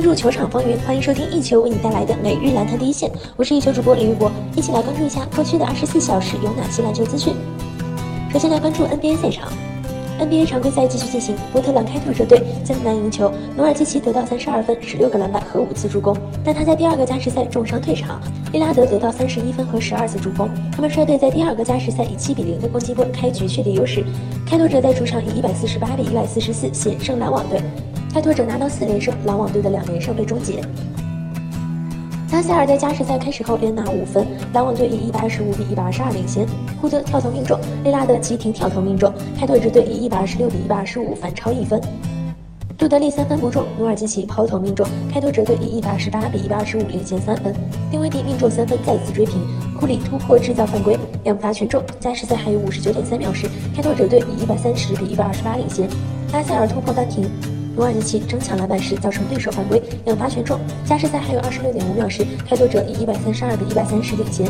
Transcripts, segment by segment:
关注球场风云，欢迎收听一球为你带来的每日篮坛第一线。我是一球主播李玉博，一起来关注一下过去的二十四小时有哪些篮球资讯。首先来关注 NBA 赛场，NBA 常规赛继续进行，波特兰开拓者队艰难赢球，努尔基奇得到三十二分、十六个篮板和五次助攻，但他在第二个加时赛重伤退场。利拉德得到三十一分和十二次助攻，他们率队在第二个加时赛以七比零的攻击波开局确立优势。开拓者在主场以一百四十八比一百四十四险胜篮网队。开拓者拿到四连胜，篮网队的两连胜被终结。拉塞尔在加时赛开始后连拿五分，篮网队以一百二十五比一百二十二领先。库德跳投命中，利拉德急停跳投命中，开拓者队以一百二十六比一百二十五反超一分。杜德利三分不中，努尔基奇抛投命中，开拓者队以一百二十八比一百二十五领先三分。丁威迪命中三分再次追平，库里突破制造犯规，两罚全中。加时赛还有五十九点三秒时，开拓者队以一百三十比一百二十八领先。拉塞尔突破扳平。努尔基奇争抢篮板时造成对手犯规，两罚全中。加时赛还有二十六点五秒时，开拓者以一百三十二比一百三十领先。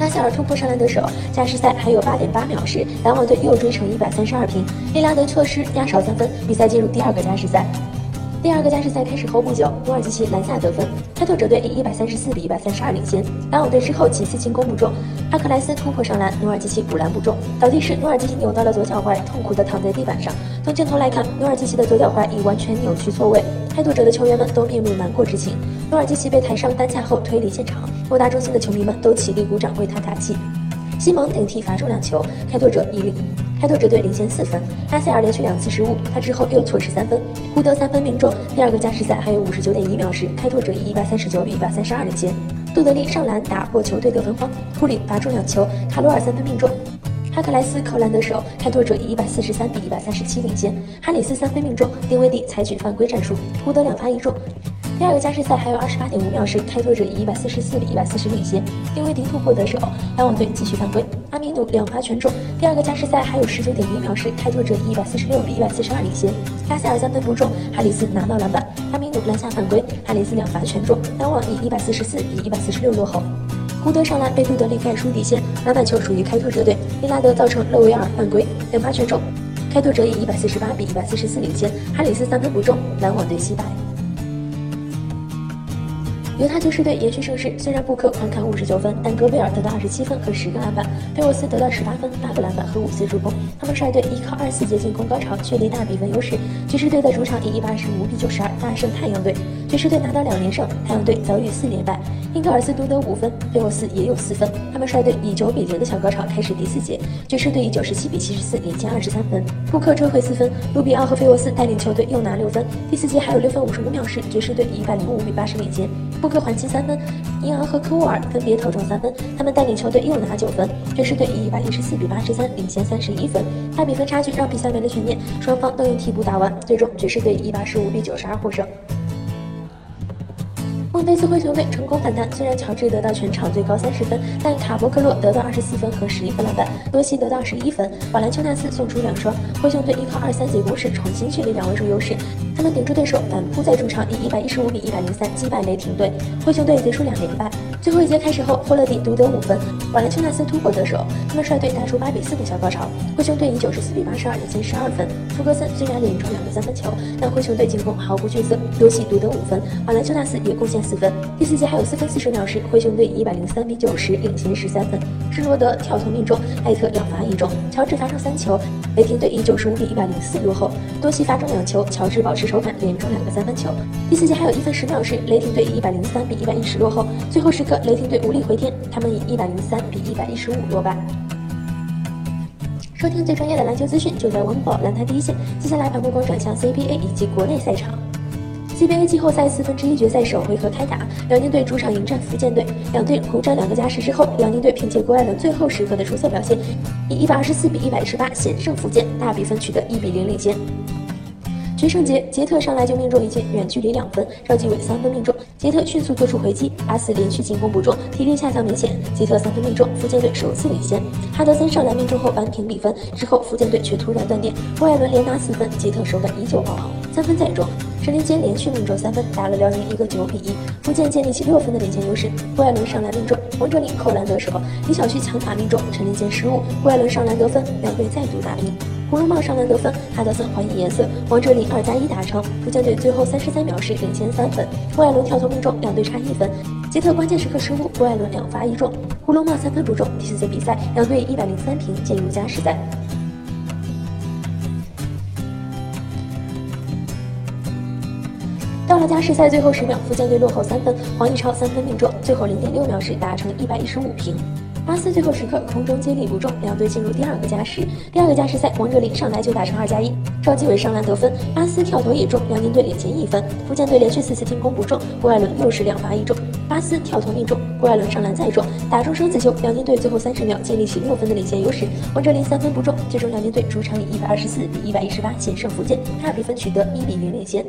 拉塞尔突破上篮得手。加时赛还有八点八秒时，篮网队又追成一百三十二平。利拉德错失压哨三分，比赛进入第二个加时赛。第二个加时赛开始后不久，努尔基奇篮下得分，开拓者队以一百三十四比一百三十二领先。篮网队之后几次进攻不中，阿克莱斯突破上篮，努尔基奇补篮不中，倒地时努尔基奇扭到了左脚踝，痛苦地躺在地板上。从镜头来看，努尔基奇的左脚踝已完全扭曲错位。开拓者的球员们都面露难过之情。努尔基奇被抬上担架后推离现场，莫大中心的球迷们都起立鼓掌为他打气。西蒙顶替罚中两球，开拓者一领。开拓者队领先四分，阿塞尔连续两次失误，他之后又错失三分。胡德三分命中。第二个加时赛还有五十九点一秒时，开拓者以一百三十九比一百三十二领先。杜德利上篮打破球队得分荒，库里罚中两球，卡罗尔三分命中，哈克莱斯扣篮得手，开拓者以一百四十三比一百三十七领先。哈里斯三分命中，丁威迪采取犯规战术，胡德两罚一中。第二个加时赛还有二十八点五秒时，开拓者以一百四十四比一百四十领先。丁威迪突破得手，篮网队继续犯规。阿米努两罚全中。第二个加时赛还有十九点一秒时，开拓者以一百四十六比一百四十二领先。拉塞尔三分不中，哈里斯拿到篮板。阿米努篮下犯规，哈里斯两罚全中，篮网以一百四十四比一百四十六落后。胡德上篮被杜德利盖出底线，篮板球属于开拓者队。利拉德造成勒维尔犯规，两罚全中，开拓者以一百四十八比一百四十四领先。哈里斯三分不中，篮网队惜败。犹他爵士队延续胜势，虽然布克狂砍五十九分，但戈贝尔得到二十七分和十个篮板，菲沃斯得到十八分、八个篮板和五次助攻。他们率队依靠二四节进攻高潮，确立大比分优势。爵士队在主场以一百二十五比九十二大胜太阳队，爵士队拿到两连胜，太阳队遭遇四连败。英格尔斯独得五分，菲沃斯也有四分。他们率队以九比零的小高潮开始第四节，爵士队以九十七比七十四领先二十三分。布克追回四分，卢比奥和菲沃斯带领球队又拿六分。第四节还有六分五十五秒时，爵士队以一百零五比八十领先。库克还击三分，尼昂和科沃尔分别投中三分，他们带领球队又拿九分。爵士队以一百一十四比八十三领先三十一分，大比分差距让比赛没了悬念，双方都用替补打完，最终爵士队以一百十五比九十二获胜。这次灰熊队成功反弹，虽然乔治得到全场最高三十分，但卡博克洛得到二十四分和十一分篮板，多西得到十一分，瓦兰丘纳斯送出两双。灰熊队依靠二三节攻势重新确立两位数优势，他们顶住对手反扑，在主场以一百一十五比一百零三击败雷霆队，灰熊队结束两连败。最后一节开始后，霍勒迪独得五分，瓦兰丘纳斯突破得手，他们率队打出八比四的小高潮。灰熊队以九十四比八十二领先十二分。弗格森虽然连中两个三分球，但灰熊队进攻毫不惧色，多西独得五分，瓦兰丘纳斯也贡献。四分，第四节还有四分四十秒时，灰熊队以一百零三比九十领先十三分。施罗德跳投命中，艾特两罚一中，乔治罚中三球。雷霆队以九十五比一百零四落后，多西罚中两球，乔治保持手感，连中两个三分球。第四节还有一分十秒时，雷霆队以一百零三比一百一十落后。最后时刻，雷霆队无力回天，他们以一百零三比一百一十五落败。收听最专业的篮球资讯，就在温饱篮坛第一线。接下来把目光转向 CBA 以及国内赛场。CBA 季后赛四分之一决赛首回合开打，辽宁队主场迎战福建队。两队苦战两个加时之后，辽宁队凭借郭艾伦最后时刻的出色表现，以一百二十四比一百一十八险胜福建，大比分取得一比零领先。决胜节，杰特上来就命中一记远距离两分，赵继伟三分命中，杰特迅速做出回击，阿斯连续进攻不中，体力下降明显，杰特三分命中，福建队首次领先。哈德森上来命中后扳平比分，之后福建队却突然断电，郭艾伦连拿四分，杰特手感依旧爆棚，三分再中。陈林坚连续命中三分，打了辽宁一个九比一。福建建立起六分的领先优势。郭艾伦上篮命中，王哲林扣篮得手，李晓旭抢打命中，陈林坚失误，郭艾伦上篮得分，两队再度打平。红龙茂上篮得分，哈德森还以颜色，王哲林二加一达成。福建队最后三十三秒时领先三分，郭艾伦跳投命中，两队差一分。杰特关键时刻失误，郭艾伦两罚一中，红龙茂三分不中。第四节比赛，两队一百零三平，进入加时赛。到了加时赛最后十秒，福建队落后三分，黄义超三分命中，最后零点六秒时达成一百一十五平。巴斯最后时刻空中接力不中，两队进入第二个加时。第二个加时赛，王哲林上来就打成二加一，赵继伟上篮得分，巴斯跳投也中，辽宁队领先一分。福建队连续四次进攻不中，郭艾伦又是两罚一中，巴斯跳投命中，郭艾伦上篮再中，打中双子球，辽宁队最后三十秒建立起六分的领先优势。王哲林三分不中，最终辽宁队主场以一百二十四比一百一十八险胜福建，大比分取得一比零领先。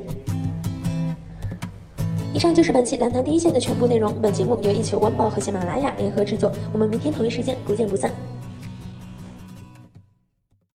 以上就是本期蓝坛第一线的全部内容。本节目由一球晚报和喜马拉雅联合制作。我们明天同一时间不见不散。